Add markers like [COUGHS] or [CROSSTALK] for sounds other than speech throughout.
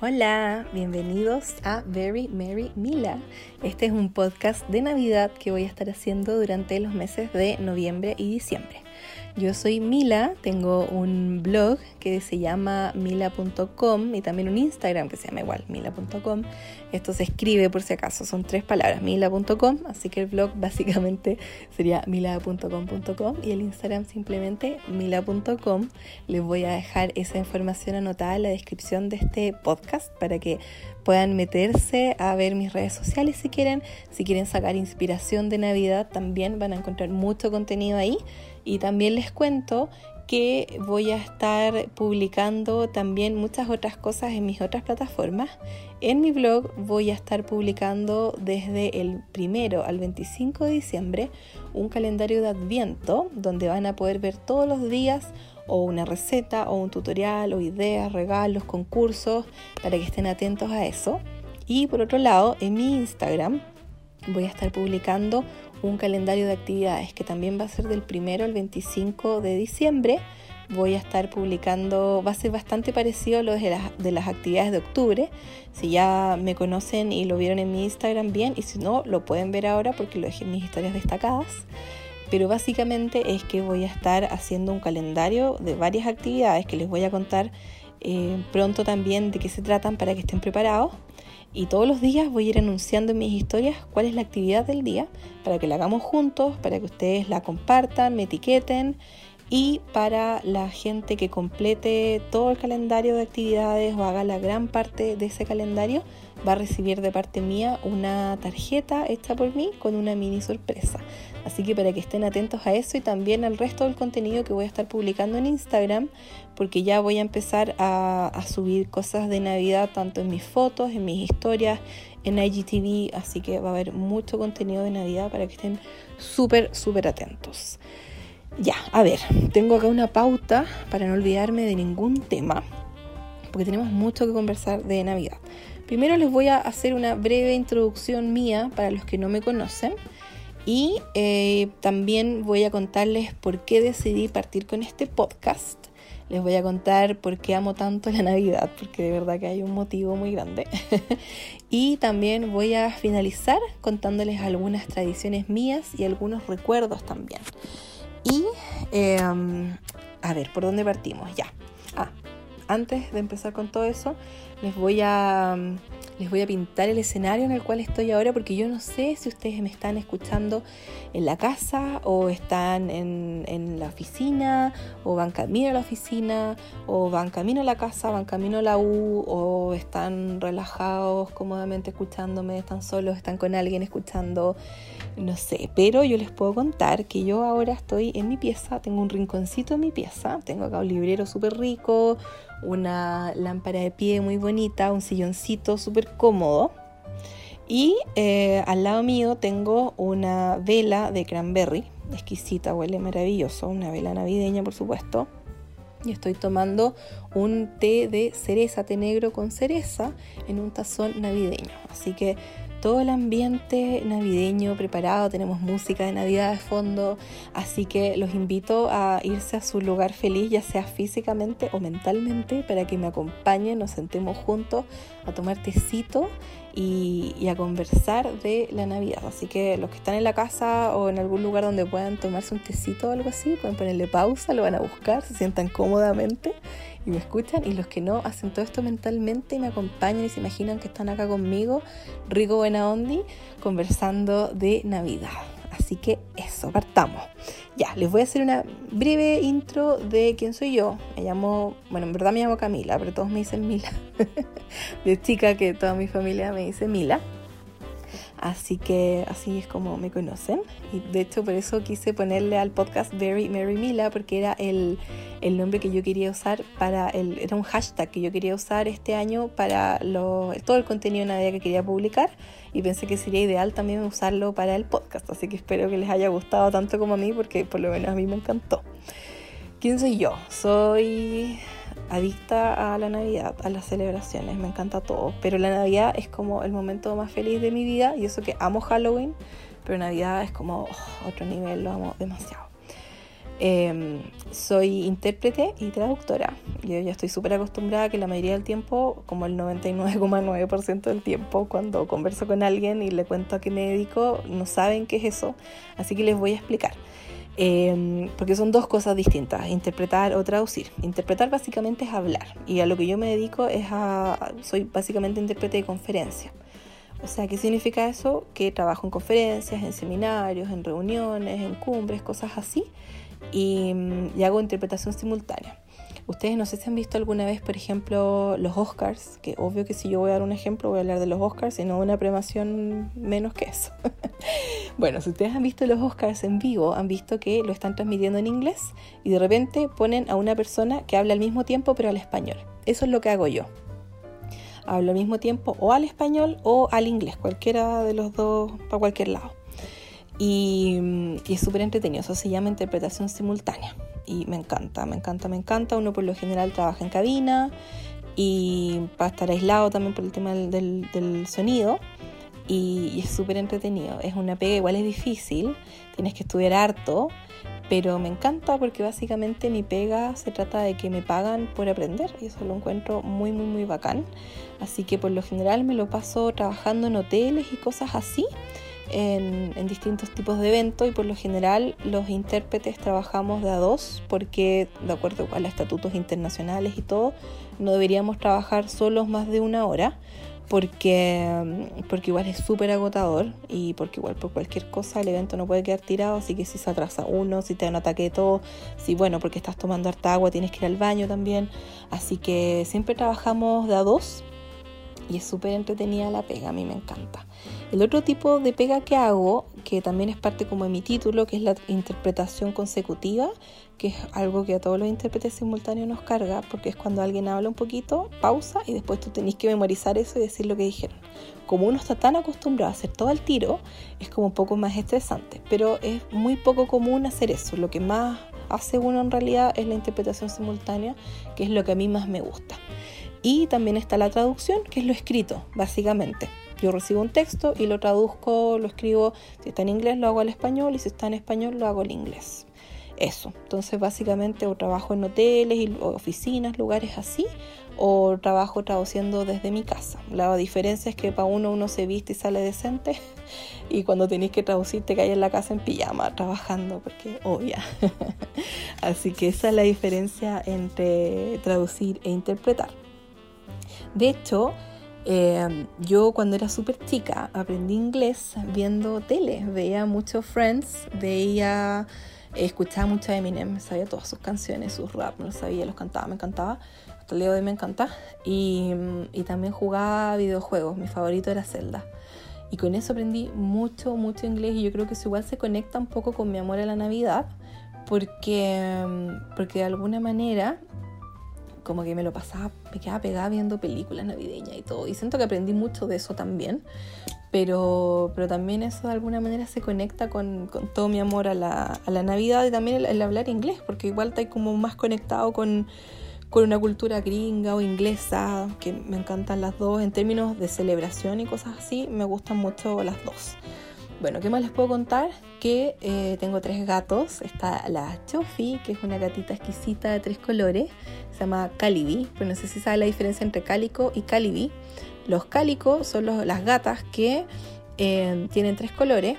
Hola, bienvenidos a Very Merry Mila. Este es un podcast de Navidad que voy a estar haciendo durante los meses de noviembre y diciembre. Yo soy Mila, tengo un blog que se llama mila.com y también un Instagram que se llama igual, mila.com. Esto se escribe por si acaso, son tres palabras, mila.com, así que el blog [LAUGHS] básicamente sería mila.com.com y el Instagram simplemente mila.com. Les voy a dejar esa información anotada en la descripción de este podcast para que puedan meterse a ver mis redes sociales si quieren. Si quieren sacar inspiración de Navidad también van a encontrar mucho contenido ahí. Y también les cuento que voy a estar publicando también muchas otras cosas en mis otras plataformas. En mi blog voy a estar publicando desde el primero al 25 de diciembre un calendario de adviento donde van a poder ver todos los días o una receta o un tutorial o ideas, regalos, concursos para que estén atentos a eso. Y por otro lado, en mi Instagram voy a estar publicando un calendario de actividades que también va a ser del primero al 25 de diciembre. Voy a estar publicando, va a ser bastante parecido a lo de las, de las actividades de octubre. Si ya me conocen y lo vieron en mi Instagram, bien, y si no, lo pueden ver ahora porque lo dejé en mis historias destacadas. Pero básicamente es que voy a estar haciendo un calendario de varias actividades que les voy a contar eh, pronto también de qué se tratan para que estén preparados y todos los días voy a ir anunciando en mis historias cuál es la actividad del día para que la hagamos juntos, para que ustedes la compartan, me etiqueten y para la gente que complete todo el calendario de actividades o haga la gran parte de ese calendario va a recibir de parte mía una tarjeta hecha por mí con una mini sorpresa. Así que para que estén atentos a eso y también al resto del contenido que voy a estar publicando en Instagram, porque ya voy a empezar a, subir cosas de Navidad tanto en mis fotos, en mis historias, en IGTV, así que va a haber mucho contenido de Navidad para que estén súper, súper atentos. Ya, a ver, tengo acá una pauta para no olvidarme de ningún tema, porque tenemos mucho que conversar de Navidad. Primero les voy a hacer una breve introducción mía para los que no me conocen y eh, también voy a contarles por qué decidí partir con este podcast. Les voy a contar por qué amo tanto la Navidad, porque de verdad que hay un motivo muy grande. [LAUGHS] y también voy a finalizar contándoles algunas tradiciones mías y algunos recuerdos también. Y, em, a ver, ¿por dónde partimos? Ya. Ah, antes de empezar con todo eso, les voy a les voy a pintar el escenario en el cual estoy ahora porque yo no sé si ustedes me están escuchando en la casa o están en, en, la oficina o van camino a la oficina o van camino a la casa, van camino a la U o están relajados cómodamente escuchándome, están solos, están con alguien escuchando, no sé, pero yo les puedo contar que yo ahora estoy en mi pieza, tengo un rinconcito en mi pieza, tengo acá un librero súper rico, una lámpara de pie muy bonita, un silloncito súper cómodo. Y eh, al lado mío tengo una vela de cranberry, exquisita, huele maravilloso, una vela navideña por supuesto. Y estoy tomando un té de cereza, té negro con cereza, en un tazón navideño. Así que todo el ambiente navideño preparado, tenemos música de Navidad de fondo, así que los invito a irse a su lugar feliz, ya sea físicamente o mentalmente, para que me acompañen, nos sentemos juntos a tomar tecito y, a conversar de la Navidad. Así que los que están en la casa o en algún lugar donde puedan tomarse un tecito o algo así, pueden ponerle pausa, lo van a buscar, se sientan cómodamente y me escuchan. Y los que no hacen todo esto mentalmente y me acompañan y se imaginan que están acá conmigo, rico buena ondi, conversando de Navidad. Así que eso, partamos. Ya, les voy a hacer una breve intro de quién soy yo. Me llamo, bueno, en verdad me llamo Camila, pero todos me dicen Mila. [LAUGHS] de chica que toda mi familia me dice Mila. Así que así es como me conocen. Y de hecho por eso quise ponerle al podcast Very Mary Mila, porque era el, el nombre que yo quería usar para el, era un hashtag que yo quería usar este año para lo, todo el contenido de Navidad que quería publicar. Y pensé que sería ideal también usarlo para el podcast. Así que espero que les haya gustado tanto como a mí, porque por lo menos a mí me encantó. ¿Quién soy yo? Soy adicta a la Navidad, a las celebraciones, me encanta todo, pero la Navidad es como el momento más feliz de mi vida y eso que amo Halloween, pero Navidad es como oh, otro nivel, lo amo demasiado. Em, soy intérprete y traductora. Yo ya estoy súper acostumbrada que la mayoría del tiempo, como el 99,9% del tiempo, cuando converso con alguien y le cuento a qué me dedico, no saben qué es eso. Así que les voy a explicar. Em, porque son dos cosas distintas, interpretar o traducir. Interpretar básicamente es hablar y a lo que yo me dedico es a, soy básicamente intérprete de conferencia. O sea, ¿qué significa eso? Que trabajo en conferencias, en seminarios, en reuniones, en cumbres, cosas así y, hago interpretación simultánea. Ustedes no sé si han visto alguna vez, por ejemplo, los Oscars, que obvio que si yo voy a dar un ejemplo voy a hablar de los Oscars y no una premación menos que eso. [LAUGHS] [LAUGHS] bueno, si ustedes han visto los Oscars en vivo, han visto que lo están transmitiendo en inglés y de repente ponen a una persona que habla al mismo tiempo pero al español. Eso es lo que hago yo. Hablo al mismo tiempo o al español o al inglés, cualquiera de los dos, para cualquier lado. Y, es súper entretenido, eso se llama interpretación simultánea. Y me encanta, me encanta, me encanta. Uno por lo general trabaja en cabina y para estar aislado también por el tema del, sonido. Y, es súper entretenido. Es una pega, igual es difícil, tienes que estudiar harto, pero me encanta porque básicamente mi pega se trata de que me pagan por aprender y eso lo encuentro muy, muy, muy bacán. Así que por lo general me lo paso trabajando en hoteles y cosas así en, distintos tipos de eventos y por lo general los intérpretes trabajamos de a dos porque de acuerdo a los estatutos internacionales y todo no deberíamos trabajar solos más de una hora porque, porque igual es súper agotador y porque igual por cualquier cosa el evento no puede quedar tirado, así que si se atrasa uno, si te da un ataque de todo, si bueno, porque estás tomando harta agua tienes que ir al baño también, así que siempre trabajamos de a dos y es súper entretenida la pega, a mí me encanta. El otro tipo de pega que hago, que también es parte como de mi título, que es la interpretación consecutiva, que es algo que a todos los intérpretes simultáneos nos carga, porque es cuando alguien habla un poquito, pausa y después tú tenés que memorizar eso y decir lo que dijeron. Como uno está tan acostumbrado a hacer todo al tiro, es como un poco más estresante, pero es muy poco común hacer eso. Lo que más hace uno en realidad es la interpretación simultánea, que es lo que a mí más me gusta. Y también está la traducción, que es lo escrito, básicamente. Yo recibo un texto y lo traduzco, lo escribo, si está en inglés lo hago al español y si está en español lo hago al inglés. Eso, entonces básicamente o trabajo en hoteles oficinas, lugares así, o trabajo traduciendo desde mi casa. La diferencia es que para uno uno se viste y sale decente [LAUGHS] y cuando tenéis que traducir te caes en la casa en pijama trabajando porque obvia. [LAUGHS] Así que esa es la diferencia entre traducir e interpretar. De hecho, Em, yo cuando era súper chica aprendí inglés viendo tele, veía muchos Friends, veía, escuchaba mucho Eminem, sabía todas sus canciones, sus rap, no lo sabía, los cantaba, me encantaba, hasta el día de hoy me encanta, y, y también jugaba videojuegos, mi favorito era Zelda. Y con eso aprendí mucho, mucho inglés y yo creo que eso igual se conecta un poco con mi amor a la Navidad, porque, porque de alguna manera como que me lo pasaba, me quedaba pegada viendo películas navideñas y todo. Y siento que aprendí mucho de eso también. Pero, pero también eso de alguna manera se conecta con, con todo mi amor a la, a la Navidad y también el, hablar inglés, porque igual está como más conectado con, con una cultura gringa o inglesa, que me encantan las dos. En términos de celebración y cosas así, me gustan mucho las dos. Bueno, ¿qué más les puedo contar? Que eh, tengo tres gatos. Está la Chofi, que es una gatita exquisita de tres colores. Se llama Calibi, pero no sé si sabe la diferencia entre cálico y calibi. Los cálicos son las gatas que eh, tienen tres colores.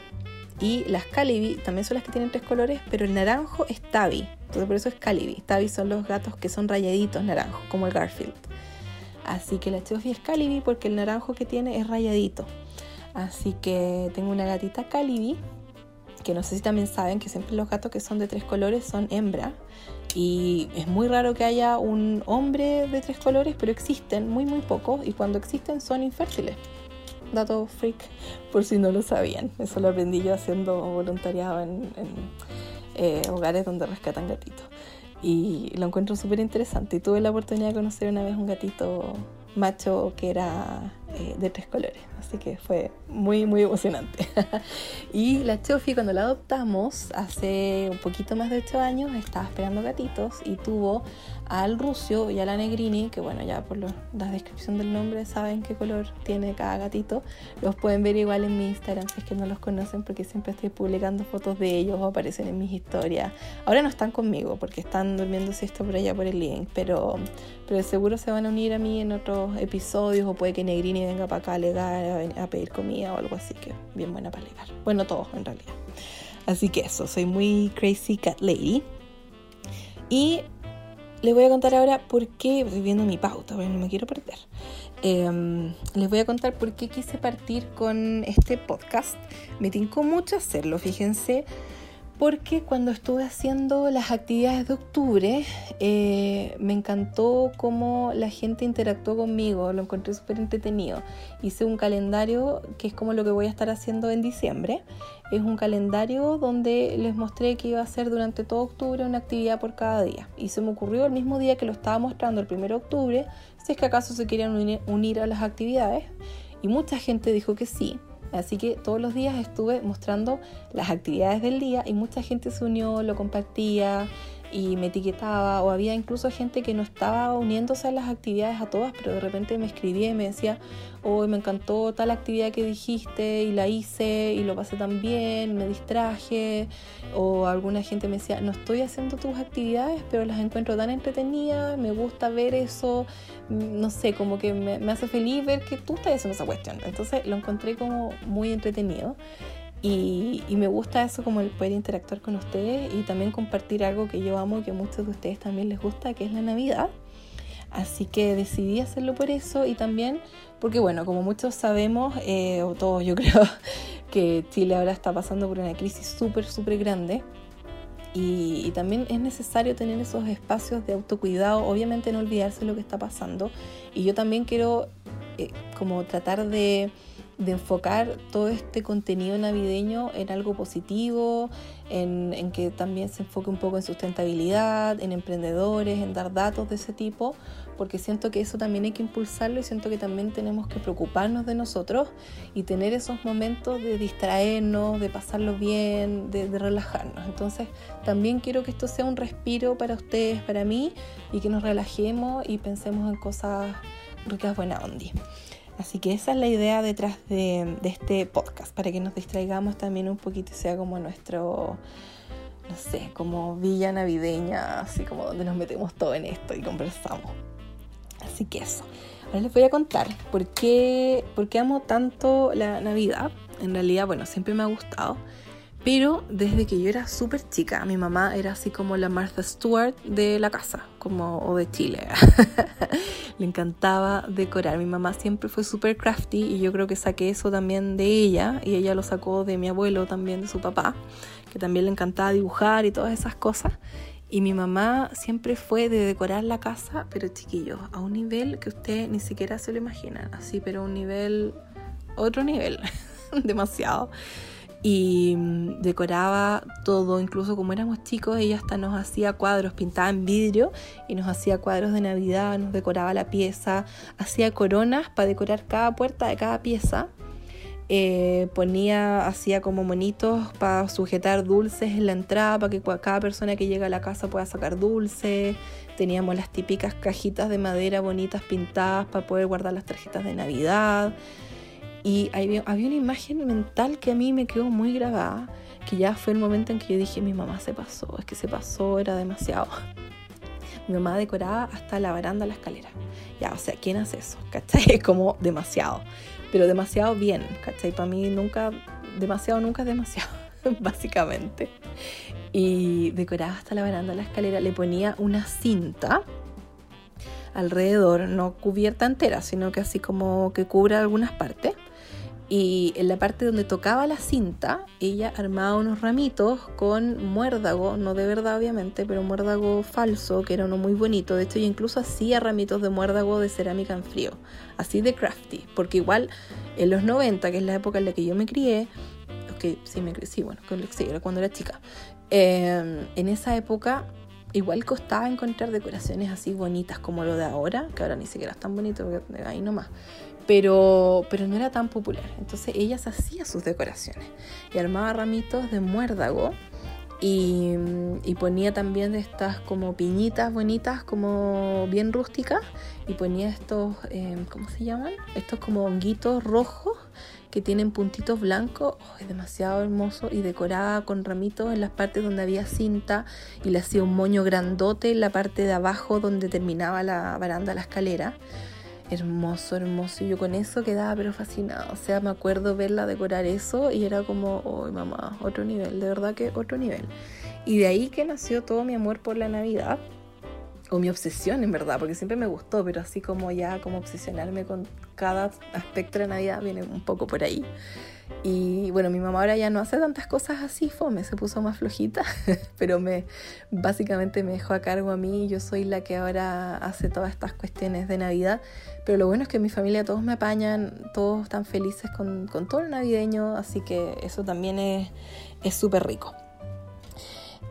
Y las Calibi también son las que tienen tres colores, pero el naranjo es Tabi. Entonces por eso es Calibi. Tabi son los gatos que son rayaditos naranjos, como el Garfield. Así que la Chofi es Calibi porque el naranjo que tiene es rayadito. Así que tengo una gatita Calibi, que no sé si también saben que siempre los gatos que son de tres colores son hembra. Y es muy raro que haya un hombre de tres colores, pero existen muy muy pocos y cuando existen son infértiles. Dato freak, por si no lo sabían. Eso lo aprendí yo haciendo voluntariado en, eh, hogares donde rescatan gatitos. Y lo encuentro súper interesante. Y tuve la oportunidad de conocer una vez un gatito macho que era eh, de tres colores. Así que fue muy, muy emocionante. [LAUGHS] y la Chofi, cuando la adoptamos, hace un poquito más de 8 años, estaba esperando gatitos y tuvo al Rucio y a la Negrini, que bueno, ya por la descripción del nombre saben qué color tiene cada gatito. Los pueden ver igual en mi Instagram si es que no los conocen, porque siempre estoy publicando fotos de ellos o aparecen en mis historias. Ahora no están conmigo porque están durmiendo esto por allá por el link, pero, pero seguro se van a unir a mí en otros episodios o puede que Negrini venga para acá a legar, a pedir comida o algo así, que bien buena para legar. Bueno, todos en realidad. Así que eso, soy muy crazy cat lady. Y les voy a contar ahora por qué, estoy viendo mi pauta, no me quiero perder. Em, les voy a contar por qué quise partir con este podcast. Me tincó mucho hacerlo, fíjense porque cuando estuve haciendo las actividades de octubre eh, me encantó cómo la gente interactuó conmigo, lo encontré súper entretenido. Hice un calendario que es como lo que voy a estar haciendo en diciembre. Es un calendario donde les mostré que iba a hacer durante todo octubre una actividad por cada día. Y se me ocurrió el mismo día que lo estaba mostrando, el 1 de octubre, si es que acaso se querían unir a las actividades. Y mucha gente dijo que sí. Así que todos los días estuve mostrando las actividades del día y mucha gente se unió, lo compartía y me etiquetaba o había incluso gente que no estaba uniéndose a las actividades a todas, pero de repente me escribía y me decía, hoy me encantó tal actividad que dijiste y la hice y lo pasé tan bien, me distraje, o alguna gente me decía, no estoy haciendo tus actividades, pero las encuentro tan entretenidas, me gusta ver eso, no sé, como que me, me hace feliz ver que tú estás haciendo esa cuestión. Entonces lo encontré como muy entretenido. Y, me gusta eso como el poder interactuar con ustedes y también compartir algo que yo amo y que a muchos de ustedes también les gusta, que es la Navidad. Así que decidí hacerlo por eso y también porque, bueno, como muchos sabemos, eh, o todos yo [LAUGHS] creo, que Chile ahora está pasando por una crisis súper, súper grande. Y, también es necesario tener esos espacios de autocuidado, obviamente no olvidarse de lo que está pasando. Y yo también quiero eh, como tratar de de enfocar todo este contenido navideño en algo positivo, en, que también se enfoque un poco en sustentabilidad, en emprendedores, en dar datos de ese tipo, porque siento que eso también hay que impulsarlo y siento que también tenemos que preocuparnos de nosotros y tener esos momentos de distraernos, de pasarlo bien, de, relajarnos. Entonces también quiero que esto sea un respiro para ustedes, para mí, y que nos relajemos y pensemos en cosas ricas, buena onda. Así que esa es la idea detrás de, este podcast, para que nos distraigamos también un poquito y sea como nuestro, no sé, como villa navideña, así como donde nos metemos todo en esto y conversamos. Así que eso. Ahora les voy a contar por qué, por qué amo tanto la Navidad. En realidad, bueno, siempre me ha gustado. Pero desde que yo era súper chica, mi mamá era así como la Martha Stewart de la casa, como o de Chile. [LAUGHS] Le encantaba decorar. Mi mamá siempre fue súper crafty y yo creo que saqué eso también de ella y ella lo sacó de mi abuelo también, de su papá, que también le encantaba dibujar y todas esas cosas. Y mi mamá siempre fue de decorar la casa, pero chiquillos, a un nivel que usted ni siquiera se lo imagina, así, pero un nivel, otro nivel, [LAUGHS] demasiado y mm, decoraba todo, incluso como éramos chicos, ella hasta nos hacía cuadros, pintaba en vidrio y nos hacía cuadros de Navidad, nos decoraba la pieza, hacía coronas para decorar cada puerta de cada pieza. Eh, ponía, hacía como monitos para sujetar dulces en la entrada, para que cada persona que llega a la casa pueda sacar dulce. Teníamos las típicas cajitas de madera bonitas pintadas para poder guardar las tarjetas de Navidad. Y había, una imagen mental que a mí me quedó muy grabada, que ya fue el momento en que yo dije, mi mamá se pasó, es que se pasó, era demasiado. [LAUGHS] Mi mamá decoraba hasta la baranda la escalera. Ya, o sea, ¿quién hace eso? [LAUGHS] ¿Cachai? Como demasiado, pero demasiado bien, ¿cachai? Para mí nunca, demasiado nunca es demasiado, [LAUGHS] básicamente. Y decoraba hasta la baranda la escalera, le ponía una cinta alrededor, no cubierta entera, sino que así como que cubra algunas partes y en la parte donde tocaba la cinta, ella armaba unos ramitos con muérdago, no de verdad obviamente, pero muérdago falso, que era uno muy bonito. De hecho, ella incluso hacía ramitos de muérdago de cerámica en frío, así de crafty, porque igual en los 90, que es la época en la que yo me crié, que sí, me sí, bueno, sí, era cuando era chica, em, en esa época igual costaba encontrar decoraciones así bonitas como lo de ahora, que ahora ni siquiera es tan bonito, porque ahí nomás. Pero, pero no era tan popular. Entonces ella hacía sus decoraciones y armaba ramitos de muérdago y, ponía también estas como piñitas bonitas, como bien rústicas, y ponía estos, em, ¿cómo se llaman? Estos como honguitos rojos que tienen puntitos blancos, oh, es demasiado hermoso y decoraba con ramitos en las partes donde había cinta y le hacía un moño grandote en la parte de abajo donde terminaba la baranda, la escalera. Hermoso, hermoso. Y yo con eso quedaba pero fascinada. O sea, me acuerdo verla decorar eso y era como, oh mamá, otro nivel, de verdad que otro nivel. Y de ahí que nació todo mi amor por la Navidad o mi obsesión en verdad, porque siempre me gustó, pero así como ya como obsesionarme con cada aspecto de Navidad viene un poco por ahí. Y bueno, mi mamá ahora ya no hace tantas cosas así, fome, se puso más flojita, [LAUGHS] pero me básicamente me dejó a cargo a mí yo soy la que ahora hace todas estas cuestiones de Navidad. Pero lo bueno es que mi familia todos me apañan, todos están felices con, con todo el navideño, así que eso también es súper rico.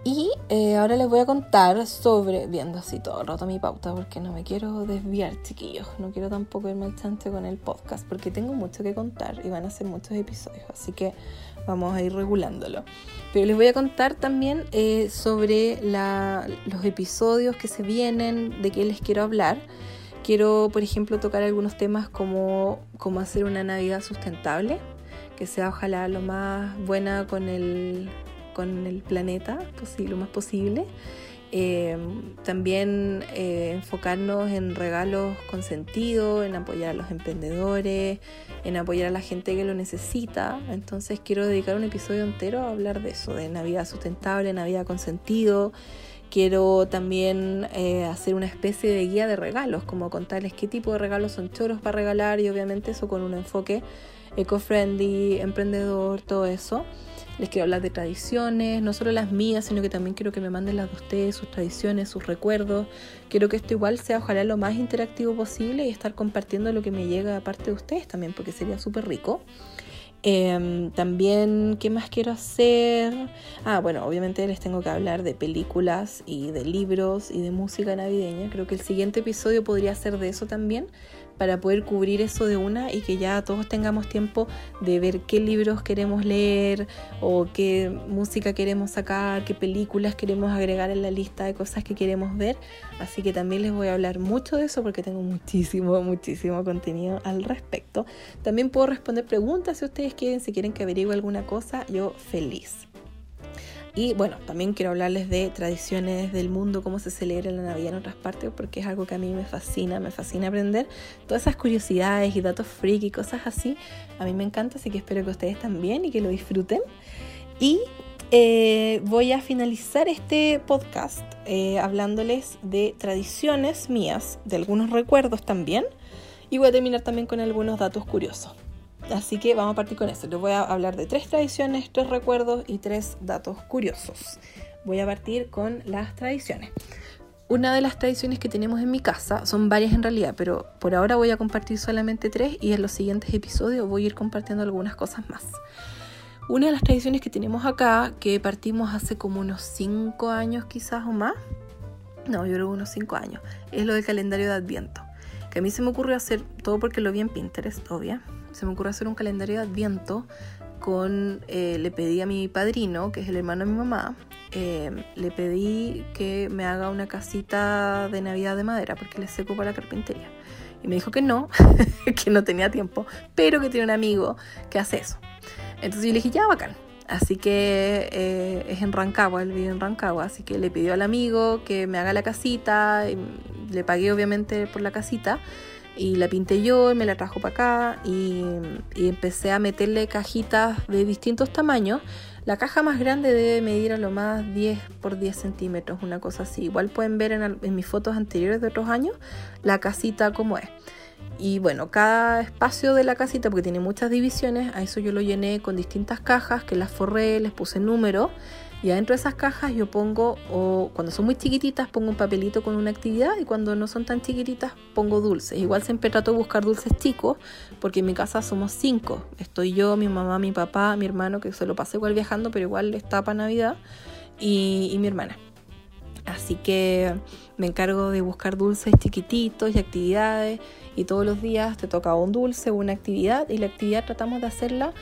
Y eh, ahora les voy a contar sobre, viendo así todo el rato mi pauta, porque no me quiero desviar, chiquillos. No quiero tampoco irme al chante con el podcast, porque tengo mucho que contar y van a ser muchos episodios, así que vamos a ir regulándolo. Pero les voy a contar también eh, sobre los episodios que se vienen, de qué les quiero hablar. Quiero, por ejemplo, tocar algunos temas como cómo hacer una Navidad sustentable, que sea ojalá lo más buena con el con el planeta lo más posible. Eh, también eh, enfocarnos en regalos con sentido, en apoyar a los emprendedores, en apoyar a la gente que lo necesita. Entonces quiero dedicar un episodio entero a hablar de eso, de Navidad sustentable, Navidad con sentido. Quiero también eh, hacer una especie de guía de regalos, como contarles qué tipo de regalos son choros para regalar y obviamente eso con un enfoque eco-friendly, emprendedor, todo eso. Les quiero hablar de tradiciones, no solo las mías, sino que también quiero que me manden las de ustedes, sus tradiciones, sus recuerdos. Quiero que esto igual sea ojalá lo más interactivo posible y estar compartiendo lo que me llega aparte de ustedes también, porque sería súper rico. Em, también, ¿qué más quiero hacer? Ah, bueno, obviamente les tengo que hablar de películas y de libros y de música navideña. Creo que el siguiente episodio podría ser de eso también para poder cubrir eso de una y que ya todos tengamos tiempo de ver qué libros queremos leer o qué música queremos sacar, qué películas queremos agregar en la lista de cosas que queremos ver. Así que también les voy a hablar mucho de eso porque tengo muchísimo, [LAUGHS] muchísimo contenido al respecto. También puedo responder preguntas si ustedes quieren, si quieren que averigüe alguna cosa, yo feliz. Y bueno, también quiero hablarles de tradiciones del mundo, cómo se celebra la Navidad en otras partes, porque es algo que a mí me fascina, me fascina aprender. Todas esas curiosidades y datos freak y cosas así, a mí me encanta, así que espero que ustedes también y que lo disfruten. Y eh, voy a finalizar este podcast eh, hablándoles de tradiciones mías, de algunos recuerdos también, y voy a terminar también con algunos datos curiosos. Así que vamos a partir con esto. Les voy a hablar de tres tradiciones, tres recuerdos y tres datos curiosos. Voy a partir con las tradiciones. Una de las tradiciones que tenemos en mi casa, son varias en realidad, pero por ahora voy a compartir solamente tres y en los siguientes episodios voy a ir compartiendo algunas cosas más. Una de las tradiciones que tenemos acá, que partimos hace como unos cinco años quizás o más, no, yo creo unos cinco años, es lo del calendario de Adviento. Que a mí se me ocurrió hacer todo porque lo vi en Pinterest, obvia se me ocurrió hacer un calendario de Adviento con, eh, le pedí a mi padrino, que es el hermano de mi mamá, eh, le pedí que me haga una casita de Navidad de madera porque le seco para la carpintería. Y me dijo que no, [LAUGHS] que no tenía tiempo, pero que tiene un amigo que hace eso. Entonces yo le dije, ya, bacán. Así que eh, es en Rancagua, él vive en Rancagua, así que le pidió al amigo que me haga la casita, y le pagué obviamente por la casita y la pinté yo me la trajo para acá y, empecé a meterle cajitas de distintos tamaños. La caja más grande debe medir a lo más 10 por 10 centímetros, una cosa así. Igual pueden ver en, en mis fotos anteriores de otros años la casita como es. Y bueno, cada espacio de la casita, porque tiene muchas divisiones, a eso yo lo llené con distintas cajas que las forré, les puse números y adentro de esas cajas yo pongo, o cuando son muy chiquititas, pongo un papelito con una actividad y cuando no son tan chiquititas, pongo dulces. Igual siempre trato de buscar dulces chicos, porque en mi casa somos cinco. Estoy yo, mi mamá, mi papá, mi hermano, que se lo pasa igual viajando, pero igual está para Navidad, y, mi hermana. Así que me encargo de buscar dulces chiquititos y actividades y todos los días te toca un dulce o una actividad y la actividad tratamos de hacerla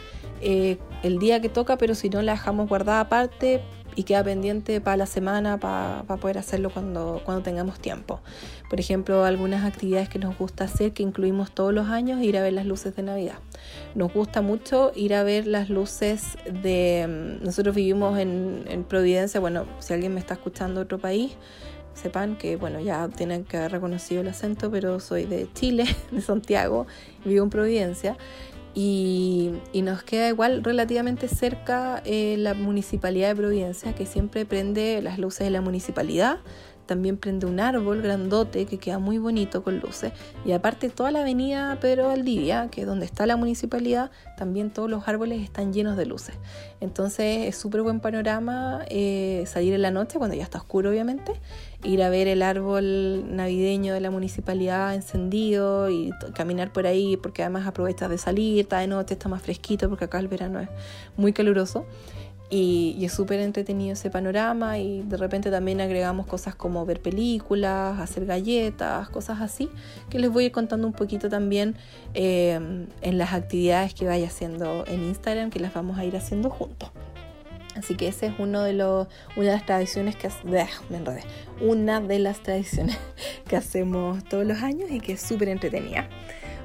eh, el día que toca, pero si no la dejamos guardada aparte y queda pendiente para la semana para poder hacerlo cuando, cuando tengamos tiempo. Por ejemplo, algunas actividades que nos gusta hacer, que incluimos todos los años, ir a ver las luces de Navidad. Nos gusta mucho ir a ver las luces de... Mm, nosotros vivimos en, en Providencia, bueno, si alguien me está escuchando de otro país, sepan que, bueno, ya tienen que haber reconocido el acento, pero soy de Chile, [LAUGHS] de Santiago, vivo en Providencia. Y, nos queda igual relativamente cerca eh, la municipalidad de Providencia, que siempre prende las luces de la municipalidad, también prende un árbol grandote que queda muy bonito con luces. Y aparte toda la avenida Pedro Valdivia, que es donde está la municipalidad, también todos los árboles están llenos de luces. Entonces es súper buen panorama eh, salir en la noche, cuando ya está oscuro obviamente, ir a ver el árbol navideño de la municipalidad encendido y caminar por ahí, porque además aprovechas de salir, está de noche, está más fresquito, porque acá el verano es muy caluroso. Y, es súper entretenido ese panorama y de repente también agregamos cosas como ver películas, hacer galletas, cosas así, que les voy a ir contando un poquito también eh, en las actividades que vaya haciendo en Instagram, que las vamos a ir haciendo juntos. Así que esa es uno de los, una de las tradiciones que me enredé, una de las tradiciones [LAUGHS] que hacemos todos los años y que es súper entretenida.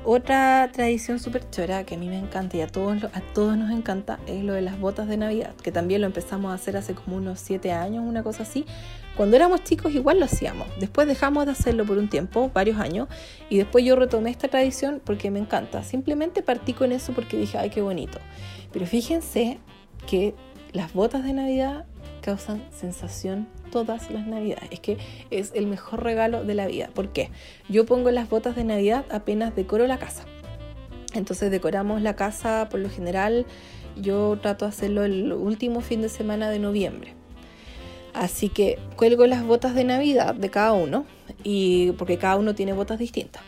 Otra tradición súper chora que a mí me encanta y a todos, a todos nos encanta es lo de las botas de Navidad, que también lo empezamos a hacer hace como unos 7 años, una cosa así. Cuando éramos chicos igual lo hacíamos, después dejamos de hacerlo por un tiempo, varios años, y después yo retomé esta tradición porque me encanta. Simplemente partí con eso porque dije, ay, qué bonito. Pero fíjense que las botas de Navidad causan sensación todas las navidades. Es que es el mejor regalo de la vida. ¿Por qué? Yo pongo las botas de Navidad apenas decoro la casa. Entonces decoramos la casa por lo general. Yo trato de hacerlo el último fin de semana de noviembre. Así que cuelgo las botas de Navidad de cada uno y porque cada uno tiene botas distintas.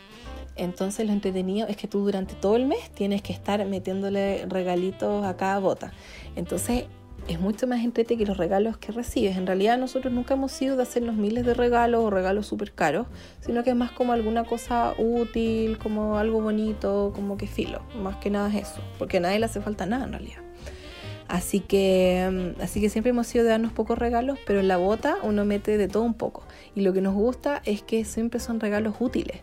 Entonces lo entretenido es que tú durante todo el mes tienes que estar metiéndole regalitos a cada bota. Entonces es mucho más entrete que los regalos que recibes. En realidad nosotros nunca hemos sido de hacernos miles de regalos o regalos súper caros, sino que es más como alguna cosa útil, como algo bonito, como que filo. Más que nada es eso, porque a nadie le hace falta nada en realidad. Así que, mm, así que siempre hemos sido de darnos pocos regalos, pero en la bota uno mete de todo un poco. Y lo que nos gusta es que siempre son regalos útiles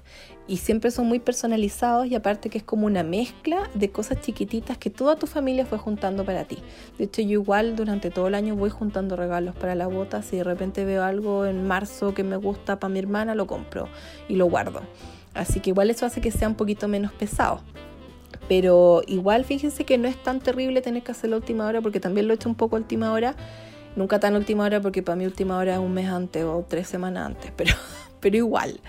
y siempre son muy personalizados y aparte que es como una mezcla de cosas chiquititas que toda tu familia fue juntando para ti. De hecho yo igual durante todo el año voy juntando regalos para la bota, si de repente veo algo en marzo que me gusta para mi hermana lo compro y lo guardo. Así que igual eso hace que sea un poquito menos pesado. Pero igual fíjense que no es tan terrible tener que hacerlo a última hora porque también lo he hecho un poco a última hora. Nunca tan última hora porque para mí última hora es un mes antes o tres semanas antes, [LAUGHS] pero, pero igual.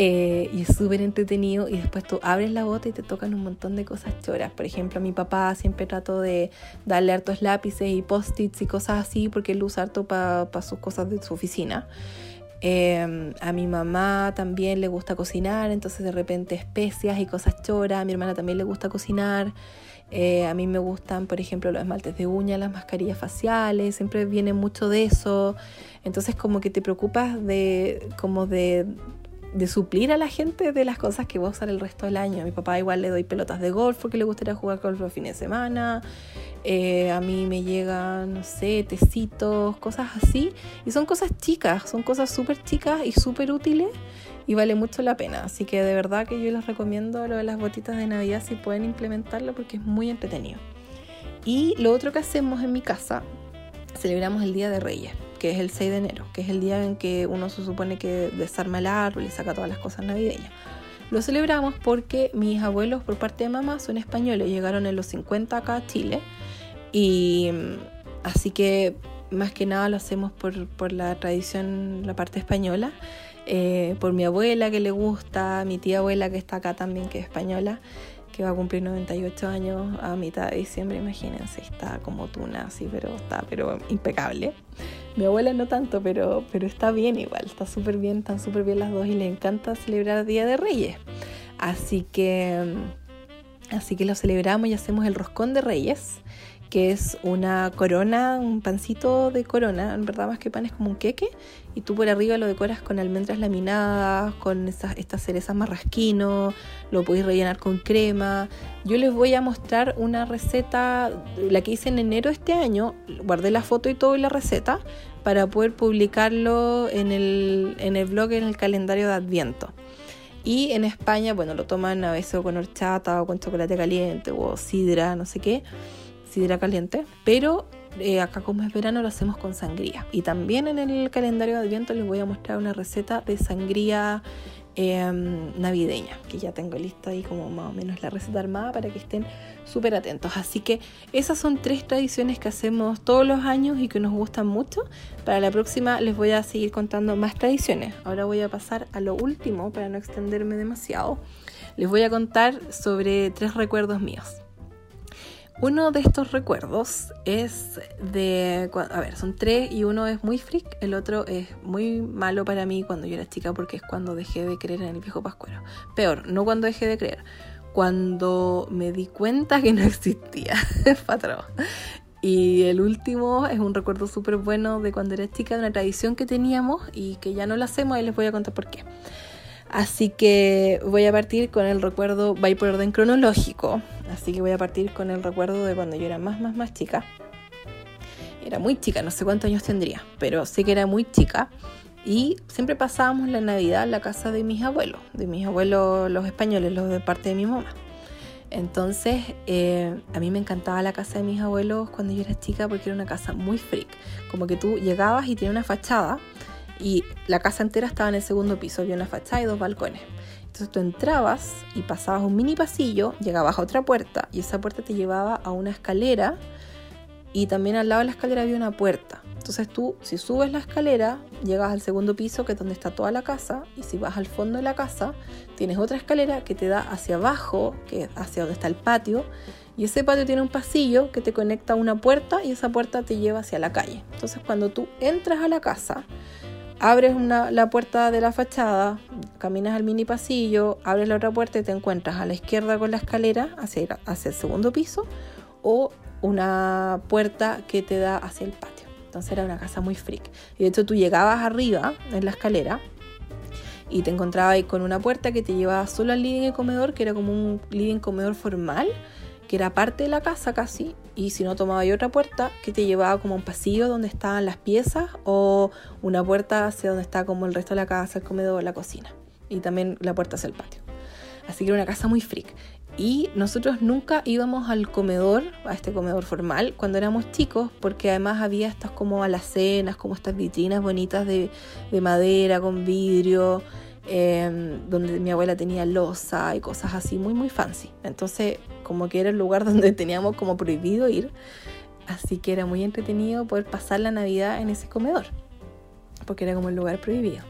Eh, y es súper entretenido y después tú abres la bota y te tocan un montón de cosas choras. Por ejemplo, a mi papá siempre trato de darle hartos lápices y post-its y cosas así porque él usa harto para sus cosas de su oficina. Em, a mi mamá también le gusta cocinar, entonces de repente especias y cosas choras. A mi hermana también le gusta cocinar. Eh, a mí me gustan, por ejemplo, los esmaltes de uña, las mascarillas faciales, siempre viene mucho de eso. Entonces como que te preocupas de como de de suplir a la gente de las cosas que va a usar el resto del año. A mi papá igual le doy pelotas de golf porque le gustaría jugar golf los fines de semana. Eh, a mí me llegan, no sé, tecitos, cosas así. Y son cosas chicas, son cosas súper chicas y súper útiles y vale mucho la pena. Así que de verdad que yo les recomiendo lo de las botitas de Navidad si pueden implementarlo porque es muy entretenido. Y lo otro que hacemos en mi casa, celebramos el Día de Reyes que es el 6 de enero, que es el día en que uno se supone que desarma el árbol y saca todas las cosas navideñas. Lo celebramos porque mis abuelos por parte de mamá son españoles, llegaron en los 50 acá a Chile y mm, así que más que nada lo hacemos por, por la tradición, la parte española, eh, por mi abuela que le gusta, mi tía abuela que está acá también que es española que va a cumplir 98 años a mitad de diciembre, imagínense, está como tuna así, pero está pero impecable. Mi abuela no tanto, pero, pero está bien igual, está súper bien, están súper bien las dos y le encanta celebrar Día de Reyes. Así que, así que lo celebramos y hacemos el roscón de Reyes, que es una corona, un pancito de corona, en verdad más que pan es como un queque, y tú por arriba lo decoras con almendras laminadas, con esas, estas cerezas marrasquino, lo puedes rellenar con crema. Yo les voy a mostrar una receta, la que hice en enero este año, guardé la foto y todo y la receta para poder publicarlo en el, en el blog, en el calendario de Adviento. Y en España, bueno, lo toman a veces con horchata o con chocolate caliente o sidra, no sé qué sidra caliente, pero eh, acá como es verano lo hacemos con sangría. Y también en el calendario de Adviento les voy a mostrar una receta de sangría em, navideña, que ya tengo lista ahí como más o menos la receta armada para que estén súper atentos. Así que esas son tres tradiciones que hacemos todos los años y que nos gustan mucho. Para la próxima les voy a seguir contando más tradiciones. Ahora voy a pasar a lo último para no extenderme demasiado. Les voy a contar sobre tres recuerdos míos. Uno de estos recuerdos es de, a ver, son tres y uno es muy freak, el otro es muy malo para mí cuando yo era chica porque es cuando dejé de creer en el viejo pascuero. Peor, no cuando dejé de creer, cuando me di cuenta que no existía, [LAUGHS] patrón. Y el último es un recuerdo súper bueno de cuando era chica, de una tradición que teníamos y que ya no la hacemos y les voy a contar por qué. Así que voy a partir con el recuerdo, va por orden cronológico, así que voy a partir con el recuerdo de cuando yo era más, más, más chica. Era muy chica, no sé cuántos años tendría, pero sé que era muy chica. Y siempre pasábamos la Navidad en la casa de mis abuelos, de mis abuelos los españoles, los de parte de mi mamá. Entonces, eh, a mí me encantaba la casa de mis abuelos cuando yo era chica porque era una casa muy freak. Como que tú llegabas y tenía una fachada y la casa entera estaba en el segundo piso, había una fachada y dos balcones. Entonces tú entrabas y pasabas un mini pasillo, llegabas a otra puerta y esa puerta te llevaba a una escalera y también al lado de la escalera había una puerta. Entonces tú, si subes la escalera, llegas al segundo piso, que es donde está toda la casa, y si vas al fondo de la casa, tienes otra escalera que te da hacia abajo, que es hacia donde está el patio, y ese patio tiene un pasillo que te conecta a una puerta y esa puerta te lleva hacia la calle. Entonces cuando tú entras a la casa, abres la puerta de la fachada, caminas al mini pasillo, abres la otra puerta y te encuentras a la izquierda con la escalera hacia, hacia el segundo piso o una puerta que te da hacia el patio. Entonces era una casa muy freak. Y de hecho tú llegabas arriba en la escalera y te encontrabas ahí con una puerta que te llevaba solo al living y comedor, que era como un living comedor formal que era parte de la casa casi, y si no tomaba yo otra puerta que te llevaba como un pasillo donde estaban las piezas o una puerta hacia donde está como el resto de la casa, el comedor, la cocina, y también la puerta hacia el patio. Así que era una casa muy freak. Y nosotros nunca íbamos al comedor, a este comedor formal, cuando éramos chicos, porque además había estas como alacenas, como estas vitrinas bonitas de, de madera con vidrio, Em, donde mi abuela tenía losa y cosas así muy muy fancy. Entonces como que era el lugar [LAUGHS] donde teníamos como prohibido ir, así que era muy entretenido poder pasar la Navidad en ese comedor, porque era como el lugar prohibido.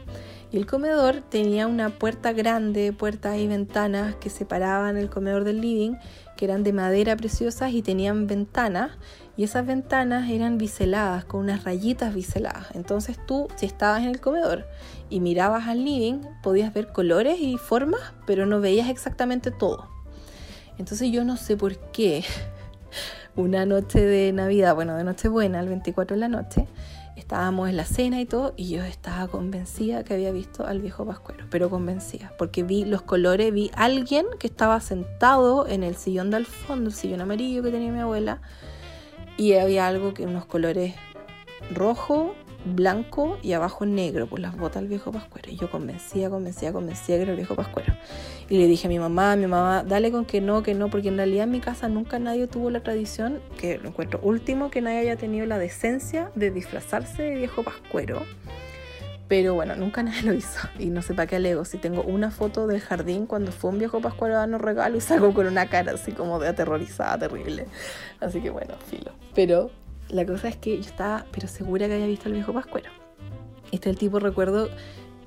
Y el comedor tenía una puerta grande, puertas y ventanas que separaban el comedor del living, que eran de madera preciosas y tenían ventanas. Y esas ventanas eran biseladas, con unas rayitas biseladas. Entonces tú, si estabas en el comedor y mirabas al living, podías ver colores y formas, pero no veías exactamente todo. Entonces yo no sé por qué [LAUGHS] una noche de Navidad, bueno, de Nochebuena, el 24 de la noche, estábamos en la cena y todo, y yo estaba convencida que había visto al viejo Pascuero, pero convencida, porque vi los colores, vi a alguien que estaba sentado en el sillón del fondo, el sillón amarillo que tenía mi abuela, y había algo que unos colores rojo, blanco y abajo negro, por las botas del viejo Pascuero. Y yo convencía, convencía, convencía que era el viejo Pascuero. Y le dije a mi mamá, a mi mamá, dale con que no, que no, porque en realidad en mi casa nunca nadie tuvo la tradición, que lo encuentro último, que nadie haya tenido la decencia de disfrazarse de viejo Pascuero. Pero bueno, nunca [LAUGHS] nadie lo hizo. Y no sé para qué alego. Si tengo una foto del jardín cuando fue un viejo pascuero a darnos regalo y salgo con una cara así como de aterrorizada, terrible. Así que bueno, filo. Pero la cosa es que yo estaba, pero segura que había visto al viejo pascuero. Este es el tipo recuerdo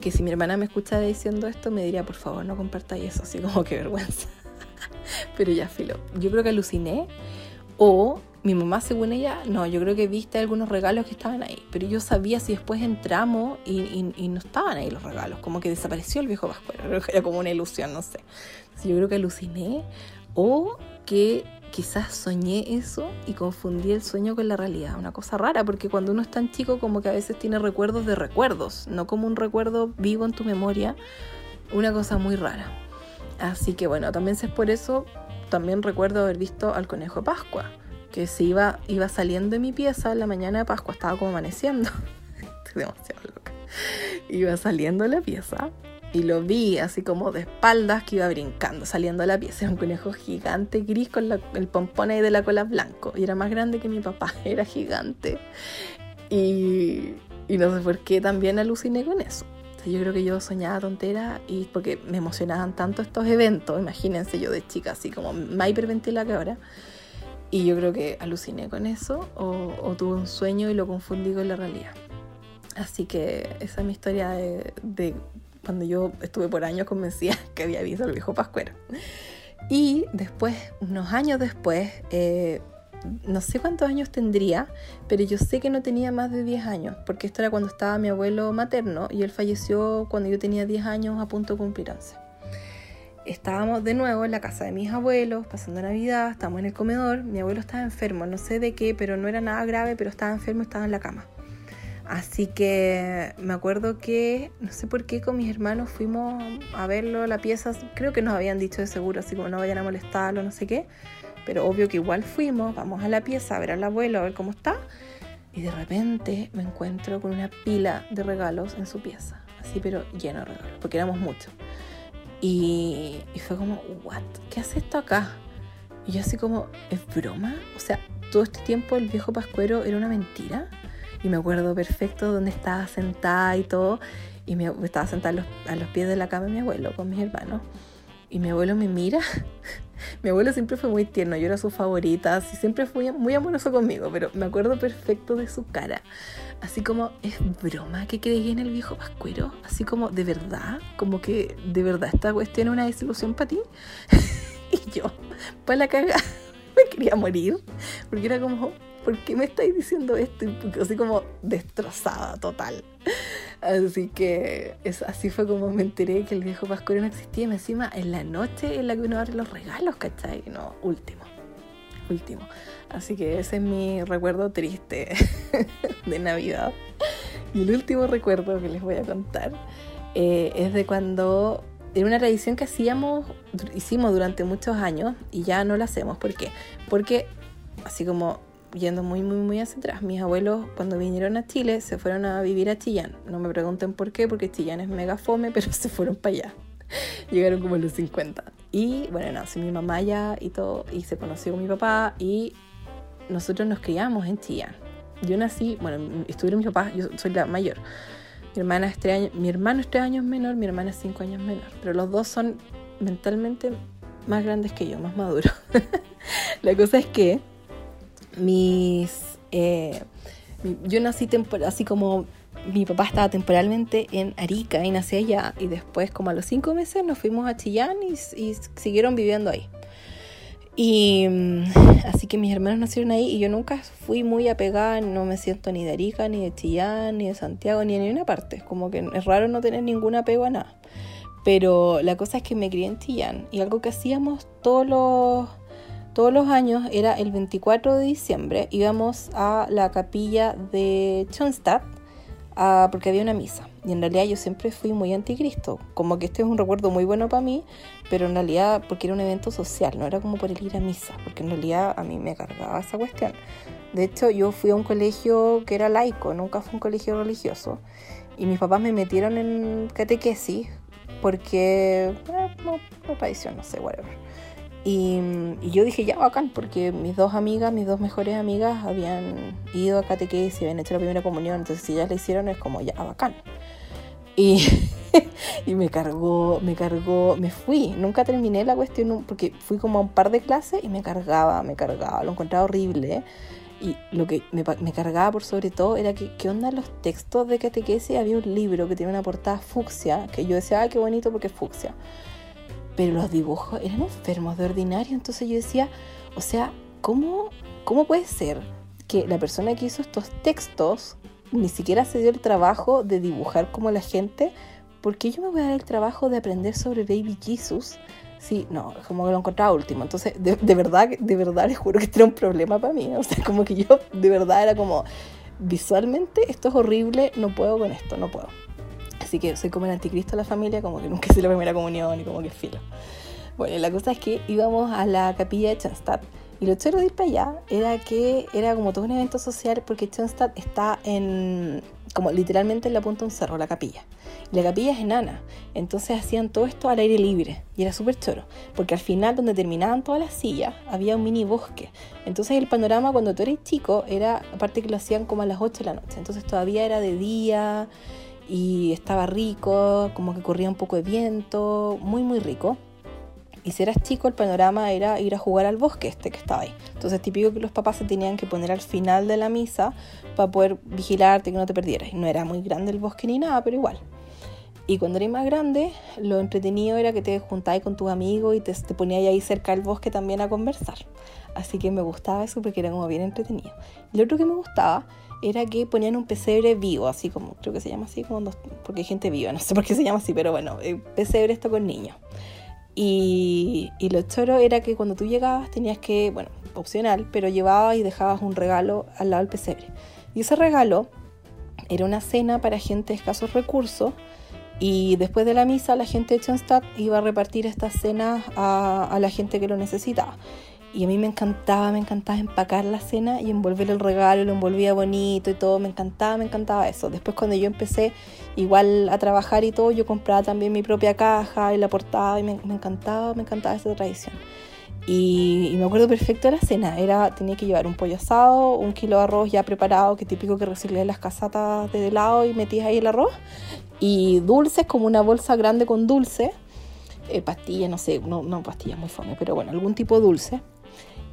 que si mi hermana me escucha diciendo esto, me diría, por favor, no compartáis eso, así como que vergüenza. [LAUGHS] pero ya, filo. Yo creo que aluciné. O mi mamá, según ella, no, yo creo que viste algunos regalos que estaban ahí. Pero yo sabía si después entramos y, no estaban ahí los regalos. Como que desapareció el viejo pascuero. [LAUGHS] Era como una ilusión, no sé. yo creo que aluciné. O que quizás soñé eso y confundí el sueño con la realidad. Una cosa rara, porque cuando uno es tan chico como que a veces tiene recuerdos de recuerdos, no como un recuerdo vivo en tu memoria, una cosa muy rara. Así que bueno, también es por eso, también recuerdo haber visto al conejo de Pascua, que se iba, iba saliendo de mi pieza en la mañana de Pascua, estaba como amaneciendo. [LAUGHS] Estoy demasiado loca. Iba saliendo de la pieza y lo vi así como de espaldas que iba brincando, saliendo de la pieza. Era un conejo gigante gris con el pompón ahí de la cola blanco. Y era más grande que mi papá, [LAUGHS] era gigante. Y, y no sé por qué también aluciné con eso. yo creo que yo soñaba tontera y porque me emocionaban tanto estos eventos. Imagínense yo de chica, así como más hiperventilada que ahora. Y yo creo que aluciné con eso o, o tuve un sueño y lo confundí con la realidad. Así que esa es mi historia de cuando yo estuve por años convencida [LAUGHS] que había visto el viejo Pascuero. Y después, unos años después, eh, no sé cuántos años tendría, pero yo sé que no tenía más de 10 años, porque esto era cuando estaba mi abuelo materno y él falleció cuando yo tenía 10 años a punto de cumplir 11. Estábamos de nuevo en la casa de mis abuelos, pasando Navidad, estábamos en el comedor, mi abuelo estaba enfermo, no sé de qué, pero no era nada grave, pero estaba enfermo, estaba en la cama. Así que me acuerdo que, no sé por qué, con mis hermanos fuimos a verlo, la pieza, creo que nos habían dicho de seguro, así como no vayan a molestarlo, no sé qué, pero obvio que igual fuimos, vamos a la pieza a ver al abuelo, a ver cómo está, y de repente me encuentro con una pila de regalos en su pieza, así pero lleno de regalos, porque éramos muchos. Y, y fue como, ¿what? ¿Qué hace esto acá? Y yo así como, ¿es broma? O sea, todo este tiempo el viejo pascuero era una mentira y me acuerdo perfecto dónde estaba sentada y todo. Y me, estaba sentada a los, pies de la cama de mi abuelo con mis hermanos. Y mi abuelo me mira. [LAUGHS] mi abuelo siempre fue muy tierno, yo era su favorita, así siempre fue muy amoroso conmigo, pero me acuerdo perfecto de su cara. Así como, ¿es broma que creí en el viejo pascuero? Así como, ¿de verdad? Como que, ¿de verdad esta cuestión es una desilusión para ti? [LAUGHS] y yo, para la caga, [LAUGHS] me quería morir, porque era como, ¿por qué me estáis diciendo esto? así como destrozada total. Así que así fue como me enteré que el viejo Pascuero no existía. Y encima en la noche en la que uno abre los regalos, ¿cachai? No, último. Último. Así que ese es mi recuerdo triste [LAUGHS] de Navidad. Y el último recuerdo que les voy a contar eh, es de cuando era una tradición que hacíamos, hicimos durante muchos años y ya no la hacemos. ¿Por qué? Porque así como yendo muy, muy, muy hacia atrás, mis abuelos cuando vinieron a Chile se fueron a vivir a Chillán. No me pregunten por qué, porque Chillán es mega fome, [LAUGHS] pero se fueron para allá. Llegaron como a los 50. Y bueno, no, mi mamá ya y todo, y se conoció con mi papá y nosotros nos criamos en Chillán. Yo nací, bueno, estuvieron mis papás, yo soy la mayor. Mi, hermana es tres mi hermano es tres años menor, mi hermana es cinco años menor. Pero los dos son mentalmente más grandes que yo, más maduros. [LAUGHS] la cosa es que mis... Eh, yo nací así como mi papá estaba temporalmente en Arica y nací allá y después como a los cinco meses nos fuimos a Chillán y, siguieron viviendo ahí. Y mm, así que mis hermanos nacieron ahí y yo nunca fui muy apegada, no me siento ni de Arica, ni de Chillán, ni de Santiago, ni de ninguna parte. Como que es raro no tener ningún apego a nada. Pero la cosa es que me crié en Chillán y algo que hacíamos todos los todos los años era el 24 de diciembre, íbamos a la capilla de Schoenstatt porque había una misa. Y en realidad yo siempre fui muy anticristo, como que este es un recuerdo muy bueno para mí, pero en realidad porque era un evento social, no era como por el ir a misa, porque en realidad a mí me cargaba esa cuestión. De hecho, yo fui a un colegio que era laico, nunca fue un colegio religioso, y mis papás me metieron en catequesis porque, eh, no, tradición, no sé, whatever. Y, yo dije, ya bacán, porque mis dos amigas, mis dos mejores amigas, habían ido a catequesis y habían hecho la primera comunión. Entonces, si ellas la hicieron, es como, ya bacán. Y, [LAUGHS] y me cargó, me cargó, me fui. Nunca terminé la cuestión porque fui como a un par de clases y me cargaba, me cargaba. Lo encontraba horrible. Y lo que me, me, cargaba por sobre todo era que, ¿qué onda los textos de catequesis? Había un libro que tiene una portada fucsia, que yo decía, ay, qué bonito porque es fucsia pero los dibujos eran enfermos de ordinario. Entonces yo decía, o sea, ¿cómo, ¿cómo puede ser que la persona que hizo estos textos ni siquiera se dio el trabajo de dibujar como la gente ¿por qué yo me voy a dar el trabajo de aprender sobre Baby Jesus? Sí, no, como que lo encontraba último. Entonces, de, de verdad, de verdad les juro que este era un problema para mí. [LAUGHS] O sea, como que yo de verdad era como, visualmente esto es horrible, no puedo con esto, no puedo. Así que soy como el anticristo de la familia, como que nunca [LAUGHS] hice la primera comunión y como que filo. Bueno, la cosa es que íbamos a la capilla de Schoenstatt y lo chévere de ir para allá era que era como todo un evento social porque Schoenstatt está en, como literalmente en la punta de un cerro, la capilla. Y la capilla es enana, entonces hacían todo esto al aire libre y era súper choro, porque al final donde terminaban todas las sillas había un mini bosque. Entonces el panorama cuando tú eres chico era, aparte que lo hacían como a las 8 de la noche, entonces todavía era de día y estaba rico, como que corría un poco de viento, muy muy rico. Y si eras chico, el panorama era ir a jugar al bosque este que estaba ahí. Entonces, típico que los papás se tenían que poner al final de la misa para poder vigilarte que no te perdieras. Y no era muy grande el bosque ni nada, pero igual. Y cuando eres más grande, lo entretenido era que te juntabas con tus amigos y te, te ponías ahí cerca del bosque también a conversar. Así que me gustaba eso porque era como bien entretenido. Lo otro que me gustaba era que ponían un pesebre vivo, así como, creo que se llama así, como porque hay gente viva, no sé por qué se llama así, pero bueno, el pesebre esto con niños. Y, y lo choro era que cuando tú llegabas tenías que, bueno, opcional, pero llevabas y dejabas un regalo al lado del pesebre. Y ese regalo era una cena para gente de escasos recursos y después de la misa la gente de Schoenstatt iba a repartir estas cenas a, a la gente que lo necesitaba. Y a mí me encantaba, me encantaba empacar la cena y envolver el regalo, lo envolvía bonito y todo, me encantaba, me encantaba eso. Después cuando yo empecé igual a trabajar y todo, yo compraba también mi propia caja y la portaba y me, encantaba, me encantaba esa tradición. Y, me acuerdo perfecto de la cena, era, tenía que llevar un pollo asado, un kilo de arroz ya preparado, que típico que reciclé las casatas de helado y metías ahí el arroz, y dulces, como una bolsa grande con dulce, eh, pastillas, no sé, no, pastillas muy fome, pero bueno, algún tipo de dulce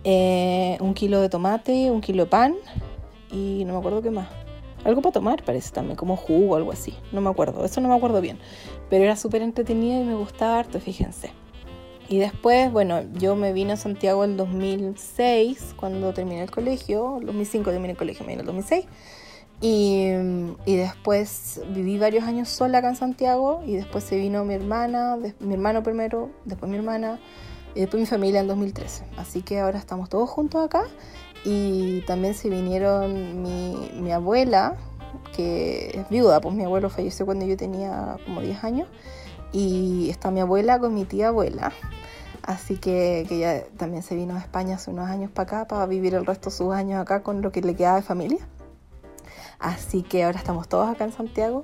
eh, un kilo de tomate, un kilo de pan y no me acuerdo qué más. Algo para tomar parece también, como jugo o algo así. No me acuerdo, eso no me acuerdo bien. Pero era súper entretenida y me gustaba harto, fíjense. Y después, bueno, yo me vine a Santiago en 2006, cuando terminé el colegio. En 2005 terminé el colegio, me vine el 2006. Y, y, después viví varios años sola acá en Santiago. Y después se vino mi hermana, mi hermano primero, después mi hermana y después mi familia en 2013. Así que ahora estamos todos juntos acá y también se vinieron mi, abuela, que es viuda, pues mi abuelo falleció cuando yo tenía como 10 años y está mi abuela con mi tía abuela. Así que, que ella también se vino a España hace unos años para acá para vivir el resto de sus años acá con lo que le queda de familia. Así que ahora estamos todos acá en Santiago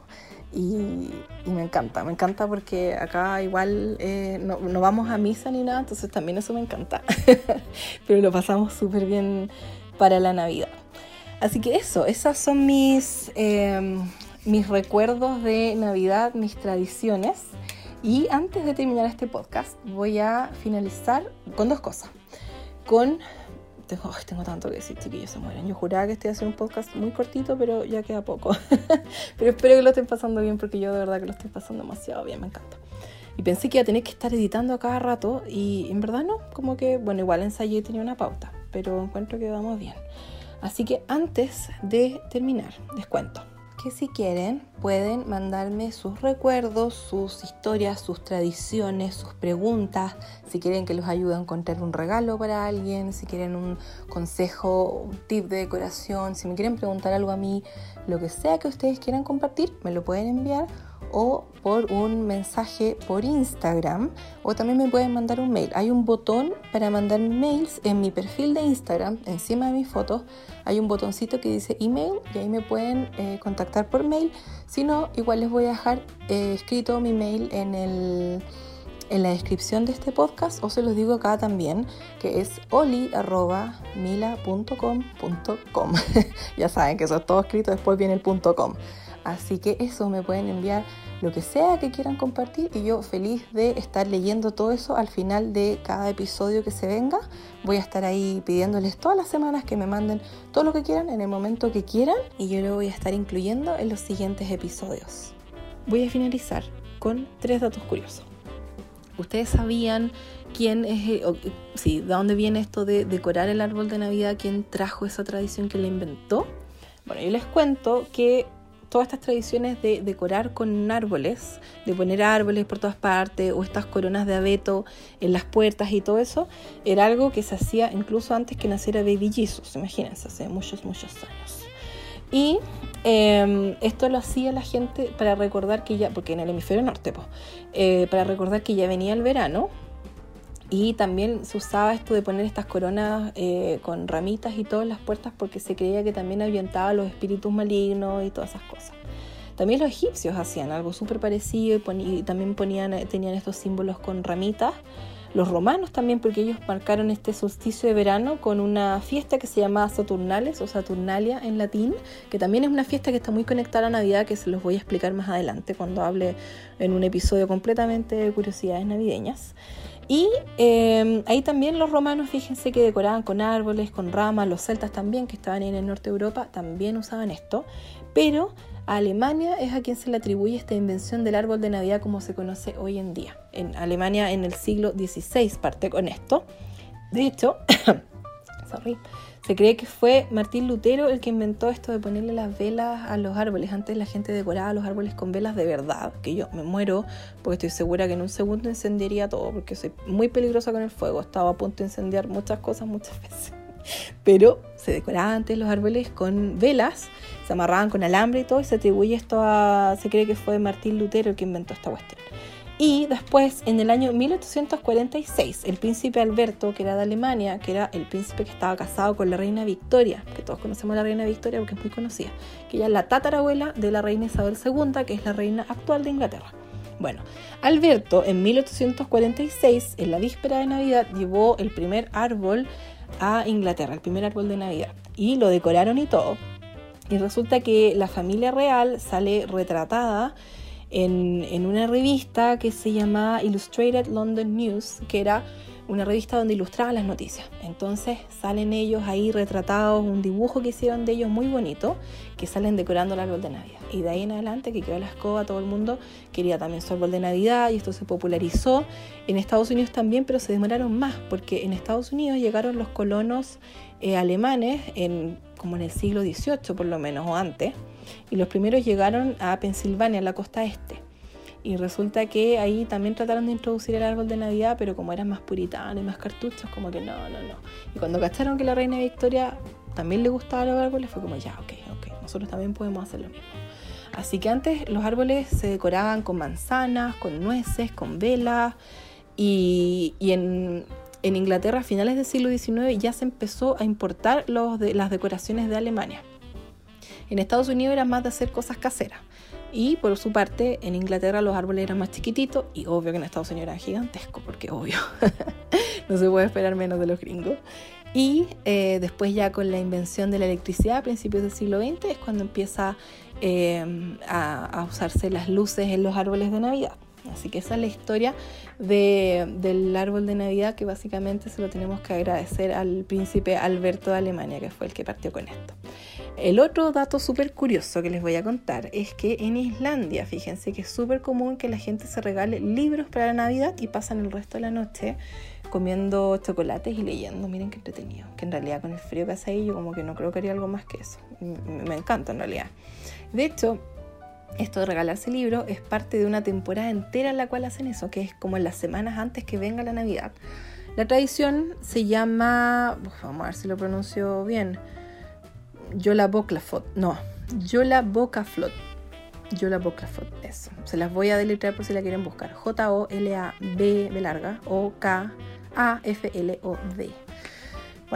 y, me encanta, me encanta porque acá igual eh, no, no, vamos a misa ni nada, entonces también eso me encanta. [LAUGHS] Pero lo pasamos súper bien para la Navidad. Así que eso, esas son mis, eh, mis recuerdos de Navidad, mis tradiciones. Y antes de terminar este podcast, voy a finalizar con dos cosas. Con tengo, tengo tanto que decir, chiquillos se mueren. Yo juraba que estoy haciendo un podcast muy cortito, pero ya queda poco. [LAUGHS] pero espero que lo estén pasando bien porque yo de verdad que lo estoy pasando demasiado bien, me encanta. Y pensé que iba a tener que estar editando a cada rato y en verdad no, como que, bueno, igual ensayé y tenía una pauta, pero encuentro que vamos bien. Así que antes de terminar, les cuento que si quieren pueden mandarme sus recuerdos, sus historias, sus tradiciones, sus preguntas, si quieren que los ayude a encontrar un regalo para alguien, si quieren un consejo, un tip de decoración, si me quieren preguntar algo a mí, lo que sea que ustedes quieran compartir, me lo pueden enviar o por un mensaje por Instagram o también me pueden mandar un mail. Hay un botón para mandar mails en mi perfil de Instagram, encima de mis fotos, hay un botoncito que dice email y ahí me pueden eh, contactar por mail. Si no, igual les voy a dejar eh, escrito mi mail en el en la descripción de este podcast o se los digo acá también, que es oli.mila.com.com. [LAUGHS] ya saben que eso es todo escrito, después viene el .com. Así que eso me pueden enviar lo que sea que quieran compartir y yo feliz de estar leyendo todo eso al final de cada episodio que se venga. Voy a estar ahí pidiéndoles todas las semanas que me manden todo lo que quieran en el momento que quieran y yo lo voy a estar incluyendo en los siguientes episodios. Voy a finalizar con tres datos curiosos. ¿Ustedes sabían quién es, sí, de dónde viene esto de decorar el árbol de Navidad? ¿Quién trajo esa tradición? ¿Quién la inventó? Bueno, yo les cuento que todas estas tradiciones de decorar con árboles, de poner árboles por todas partes o estas coronas de abeto en las puertas y todo eso, era algo que se hacía incluso antes que naciera Baby Jesus, imagínense, hace muchos, muchos años. Y em, esto lo hacía la gente para recordar que ya, porque en el hemisferio norte, pues, para recordar que ya venía el verano, y también se usaba esto de poner estas coronas eh, con ramitas y todas las puertas porque se creía que también ahuyentaba los espíritus malignos y todas esas cosas. También los egipcios hacían algo súper parecido y, también ponían, eh, tenían estos símbolos con ramitas. Los romanos también, porque ellos marcaron este solsticio de verano con una fiesta que se llamaba Saturnales o Saturnalia en latín, que también es una fiesta que está muy conectada a Navidad, que se los voy a explicar más adelante cuando hable en un episodio completamente de curiosidades navideñas. Y em, ahí también los romanos, fíjense que decoraban con árboles, con ramas, los celtas también, que estaban en el norte de Europa, también usaban esto, pero a Alemania es a quien se le atribuye esta invención del árbol de Navidad como se conoce hoy en día. En Alemania en el siglo XVI parte con esto. De hecho, [COUGHS] sorry, se cree que fue Martín Lutero el que inventó esto de ponerle las velas a los árboles. Antes la gente decoraba los árboles con velas de verdad, que yo me muero porque estoy segura que en un segundo encendería todo, porque soy muy peligrosa con el fuego. Estaba a punto de incendiar muchas cosas muchas [LAUGHS] veces. Pero se decoraban antes los árboles con velas, se amarraban con alambre y todo, y se atribuye esto a. Se cree que fue Martín Lutero el que inventó esta cuestión. Y después, en el año 1846, el príncipe Alberto, que era de Alemania, que era el príncipe que estaba casado con la reina Victoria, que todos conocemos la reina Victoria porque es muy conocida, que ella es la tatarabuela de la reina Isabel II, que es la reina actual de Inglaterra. Bueno, Alberto en 1846, en la víspera de Navidad, llevó el primer árbol a Inglaterra, el primer árbol de Navidad, y lo decoraron y todo. Y resulta que la familia real sale retratada en, una revista que se llamaba Illustrated London News, que era una revista donde ilustraban las noticias. Entonces salen ellos ahí retratados, un dibujo que hicieron de ellos muy bonito, que salen decorando el árbol de Navidad. Y de ahí en adelante, que quedó la escoba, todo el mundo quería también su árbol de Navidad y esto se popularizó en Estados Unidos también, pero se demoraron más, porque en Estados Unidos llegaron los colonos eh, alemanes en, como en el siglo XVIII por lo menos, o antes y los primeros llegaron a Pensilvania, en la costa este. Y resulta que ahí también trataron de introducir el árbol de Navidad, pero como eran más puritanos y más cartuchos, como que no, no, no. Y cuando cacharon que la reina Victoria también le gustaba los árboles, fue como ya, ok, ok, nosotros también podemos hacer lo mismo. Así que antes los árboles se decoraban con manzanas, con nueces, con velas, y, en, Inglaterra a finales del siglo XIX ya se empezó a importar los de, las decoraciones de Alemania. En Estados Unidos era más de hacer cosas caseras. Y por su parte, en Inglaterra los árboles eran más chiquititos y obvio que en Estados Unidos eran gigantescos, porque obvio, [LAUGHS] no se puede esperar menos de los gringos. Y eh, después ya con la invención de la electricidad a principios del siglo XX es cuando empieza eh, a, usarse las luces en los árboles de Navidad. Así que esa es la historia del árbol de Navidad que básicamente se lo tenemos que agradecer al príncipe Alberto de Alemania, que fue el que partió con esto. El otro dato súper curioso que les voy a contar es que en Islandia, fíjense que es súper común que la gente se regale libros para la Navidad y pasan el resto de la noche comiendo chocolates y leyendo. Miren qué entretenido. Que en realidad con el frío que hace ahí yo como que no creo que haría algo más que eso. Me encanta en realidad. De hecho, esto de regalarse libros es parte de una temporada entera en la cual hacen eso, que es como en las semanas antes que venga la Navidad. La tradición se llama, vamos a ver si lo pronuncio bien, Yola Boclafot. No, Yola Bocaflot. Yola Boclafot, eso. Se las voy a deletrear por si la quieren buscar. J-O-L-A-B B larga o K-A-F-L-O-D.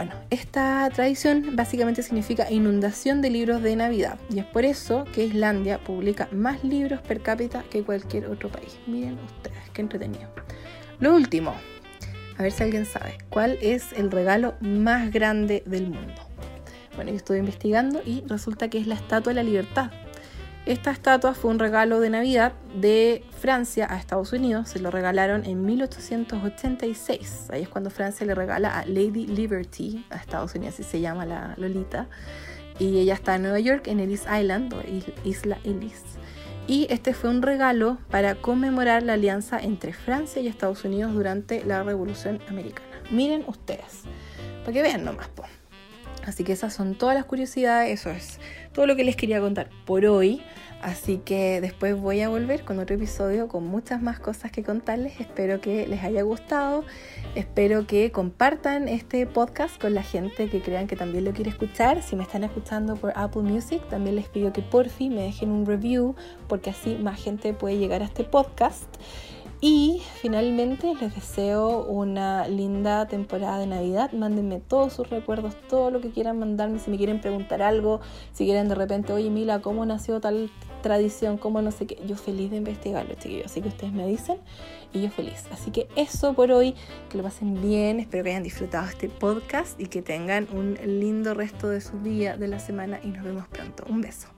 Bueno, esta tradición básicamente significa inundación de libros de Navidad y es por eso que Islandia publica más libros per cápita que cualquier otro país. Miren ustedes, qué entretenido. Lo último, a ver si alguien sabe, ¿cuál es el regalo más grande del mundo? Bueno, yo estuve investigando y resulta que es la Estatua de la Libertad. Esta estatua fue un regalo de Navidad de Francia a Estados Unidos. Se lo regalaron en 1886. Ahí es cuando Francia le regala a Lady Liberty a Estados Unidos, así se llama la Lolita. Y ella está en Nueva York, en Ellis Island, o Isla Ellis. Y este fue un regalo para conmemorar la alianza entre Francia y Estados Unidos durante la Revolución Americana. Miren ustedes, para que vean nomás. Po. Así que esas son todas las curiosidades, eso es todo lo que les quería contar por hoy. Así que después voy a volver con otro episodio con muchas más cosas que contarles. Espero que les haya gustado. Espero que compartan este podcast con la gente que crean que también lo quiere escuchar. Si me están escuchando por Apple Music, también les pido que por fin me dejen un review porque así más gente puede llegar a este podcast. Y finalmente les deseo una linda temporada de Navidad. Mándenme todos sus recuerdos, todo lo que quieran mandarme. Si me quieren preguntar algo, si quieren de repente, oye Mila, ¿cómo nació tal tradición? ¿Cómo no sé qué? Yo feliz de investigarlo, chiquillos. Así que ustedes me dicen y yo feliz. Así que eso por hoy. Que lo pasen bien. Espero que hayan disfrutado este podcast y que tengan un lindo resto de su día, de la semana. Y nos vemos pronto. Un beso.